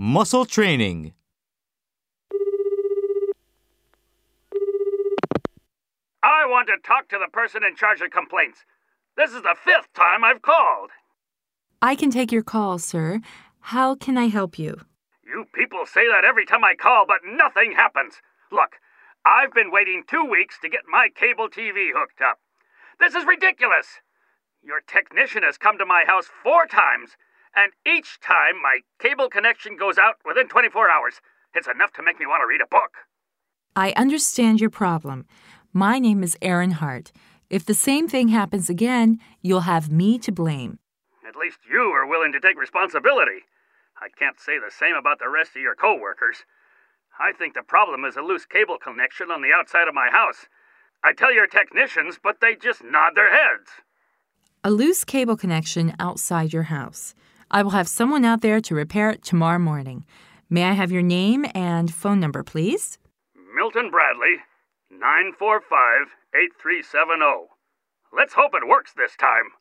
Muscle training. I want to talk to the person in charge of complaints. This is the fifth time I've called. I can take your call, sir. How can I help you? You people say that every time I call, but nothing happens. Look, I've been waiting two weeks to get my cable TV hooked up. This is ridiculous. Your technician has come to my house four times, and each time my cable connection goes out within 24 hours. It's enough to make me want to read a book. I understand your problem. My name is Aaron Hart. If the same thing happens again, you'll have me to blame. At least you are willing to take responsibility. I can't say the same about the rest of your coworkers. I think the problem is a loose cable connection on the outside of my house. I tell your technicians, but they just nod their heads. A loose cable connection outside your house. I will have someone out there to repair it tomorrow morning. May I have your name and phone number, please? Milton Bradley, 945 8370. Let's hope it works this time.